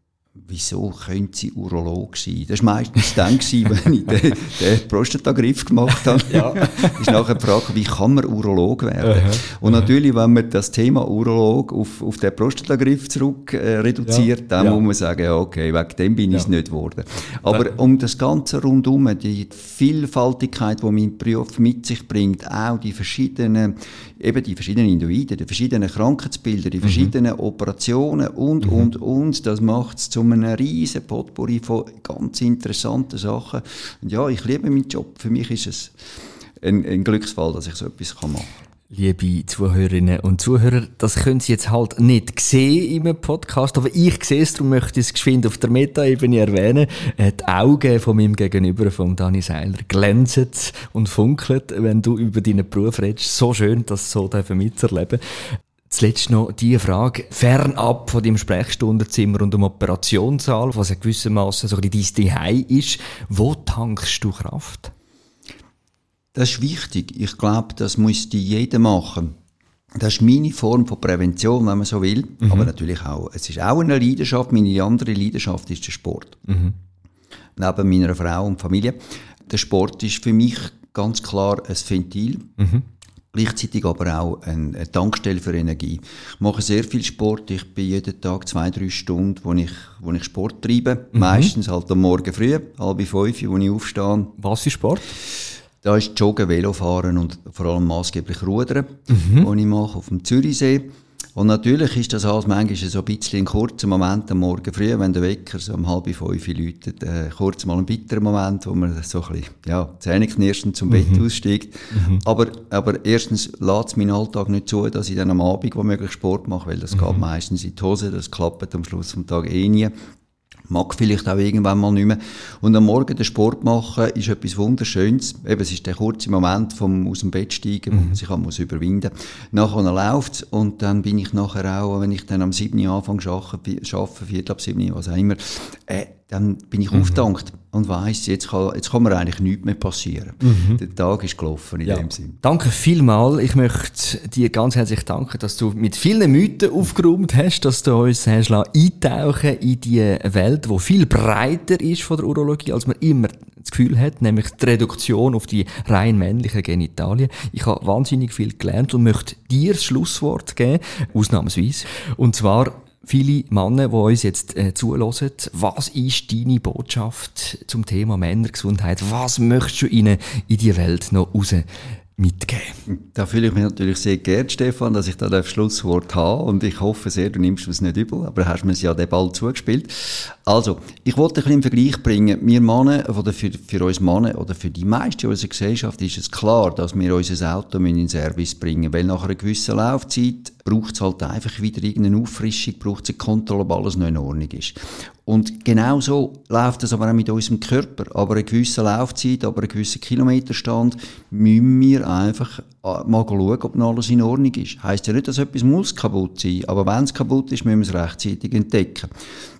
wieso könnte sie Urolog sein? Das war meistens dann, [LAUGHS] wenn ich den, den Prostatagriff gemacht habe. ja. [LAUGHS] ist nachher die Frage, wie kann man Urolog werden? Aha, und natürlich, wenn man das Thema Urolog auf, auf den Prostatagriff zurück äh, reduziert, ja. dann ja. muss man sagen, ja, okay, wegen dem bin ich es nicht geworden. Aber um das Ganze rundum, die Vielfaltigkeit, die mein Beruf mit sich bringt, auch die verschiedenen, eben die verschiedenen Individuen, die verschiedenen Krankheitsbilder, die mhm. verschiedenen Operationen und, mhm. und, und, das macht es zum einem riesen Potpourri von ganz interessanten Sachen. Und ja, ich liebe meinen Job. Für mich ist es ein, ein Glücksfall, dass ich so etwas machen kann. Liebe Zuhörerinnen und Zuhörer, das können Sie jetzt halt nicht sehen im Podcast, aber ich sehe es, darum möchte ich es geschwind auf der Meta-Ebene erwähnen. Äh, die Augen von meinem Gegenüber, von Dani Seiler, glänzen und funkeln, wenn du über deinen Beruf redest. So schön, das so mitzuerleben. Zuletzt noch die Frage, fernab von dem Sprechstundenzimmer und dem Operationssaal, was ja gewissermaßen so ein bisschen dein ist, wo tankst du Kraft? Das ist wichtig. Ich glaube, das müsste jeder machen. Das ist meine Form von Prävention, wenn man so will. Mhm. Aber natürlich auch, es ist auch eine Leidenschaft. Meine andere Leidenschaft ist der Sport. Mhm. Neben meiner Frau und Familie. Der Sport ist für mich ganz klar ein Ventil. Mhm. Gleichzeitig aber auch eine Tankstelle für Energie. Ich mache sehr viel Sport. Ich bin jeden Tag zwei, drei Stunden, wo ich, wo ich Sport treibe. Mhm. Meistens halt am Morgen früh, halb fünf, wo ich aufstehe. Was ist Sport? Da ist Joggen, Velofahren und vor allem maßgeblich Rudern, mhm. was ich mache auf dem Zürichsee. Und natürlich ist das alles manchmal so ein bisschen ein kurzer Moment am Morgen früh, wenn der Wecker so um halb fünf läutet, äh, kurz mal ein bitterer Moment, wo man so ein bisschen, ja, zähneknirschend zum mhm. Bett aussteigt. Mhm. Aber, aber erstens lässt es meinen Alltag nicht zu, dass ich dann am Abend womöglich Sport mache, weil das mhm. geht meistens in die Hose, das klappt am Schluss vom Tag eh nie mag vielleicht auch irgendwann mal nicht mehr. Und am Morgen den Sport machen ist etwas Wunderschönes. Eben, es ist der kurze Moment vom aus dem Bett steigen, wo man mhm. sich auch muss überwinden muss. Nachher läuft und dann bin ich nachher auch, wenn ich dann am 7. Uhr anfange zu arbeiten, Viertel ab 7 was auch immer, äh, dann bin ich mhm. aufgedankt und weiss, jetzt kann, jetzt kann mir eigentlich nichts mehr passieren. Mhm. Der Tag ist gelaufen in ja. dem Sinn. Danke vielmals. Ich möchte dir ganz herzlich danken, dass du mit vielen Mythen aufgeräumt hast, dass du uns hast eintauchen in die Welt, die viel breiter ist von der Urologie, als man immer das Gefühl hat, nämlich die Reduktion auf die rein männlichen Genitalien. Ich habe wahnsinnig viel gelernt und möchte dir das Schlusswort geben, ausnahmsweise. Und zwar, viele Männer, die uns jetzt äh, zulassen, was ist deine Botschaft zum Thema Männergesundheit? Was möchtest du ihnen in die Welt noch raus mitgeben? Da fühle ich mich natürlich sehr geehrt, Stefan, dass ich da das Schlusswort habe und ich hoffe sehr, du nimmst es nicht übel, aber hast mir es ja den Ball zugespielt. Also, ich wollte ein bisschen Vergleich bringen. Wir Männer, oder für, für uns Männer, oder für die meisten unserer Gesellschaft ist es klar, dass wir unser Auto in den Service bringen weil nach einer gewissen Laufzeit braucht es halt einfach wieder irgendeine Auffrischung, braucht es eine Kontrolle, ob alles noch in Ordnung ist. Und genau so läuft es aber auch mit unserem Körper. Aber eine gewisse Laufzeit, aber einen gewissen Kilometerstand müssen wir einfach äh, mal schauen, ob noch alles in Ordnung ist. Heißt ja nicht, dass etwas muss kaputt sein, aber wenn es kaputt ist, müssen wir es rechtzeitig entdecken.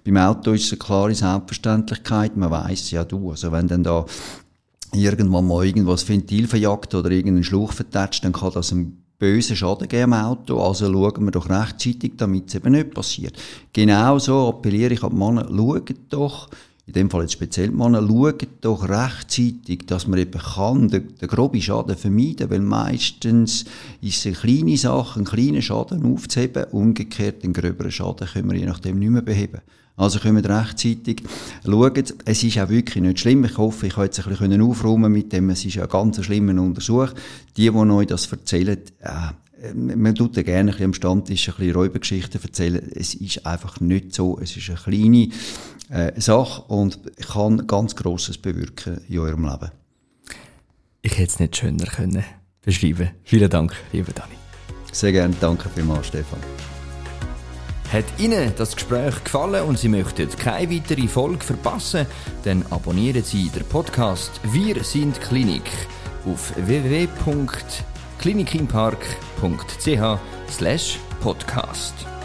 Beim Auto ist es eine klare Selbstverständlichkeit. Man weiß ja, du, also wenn dann da irgendwann mal irgendwas Ventil verjagt oder irgendeinen Schlauch vertätscht, dann kann das ein bösen Schaden geben am Auto, also schauen wir doch rechtzeitig, damit es eben nicht passiert. Genauso appelliere ich an die Männer, schaut doch, in dem Fall jetzt speziell die Männer, schaut doch rechtzeitig, dass man eben kann den, den groben Schaden vermeiden, weil meistens ist es eine kleine Sache, einen kleinen Schaden aufzuheben, umgekehrt den gröberen Schaden können wir je nachdem nicht mehr beheben. Also kommen rechtzeitig schauen. Es ist auch wirklich nicht schlimm. Ich hoffe, ich konnte jetzt ein bisschen aufräumen mit dem. Es ist ja ein ganz schlimmer Untersuch. Die, die euch das erzählen, äh, man tut ja gerne ein bisschen am Stammtisch ein bisschen Räubergeschichten erzählen. Es ist einfach nicht so. Es ist eine kleine äh, Sache und kann ganz Grosses bewirken in eurem Leben. Ich hätte es nicht schöner können beschreiben. Vielen Dank, lieber Dani. Sehr gerne. Danke vielmals, Stefan. Hat Ihnen das Gespräch gefallen und Sie möchten keine weitere Folge verpassen, dann abonnieren Sie den Podcast Wir sind Klinik auf www.klinikimpark.ch/podcast.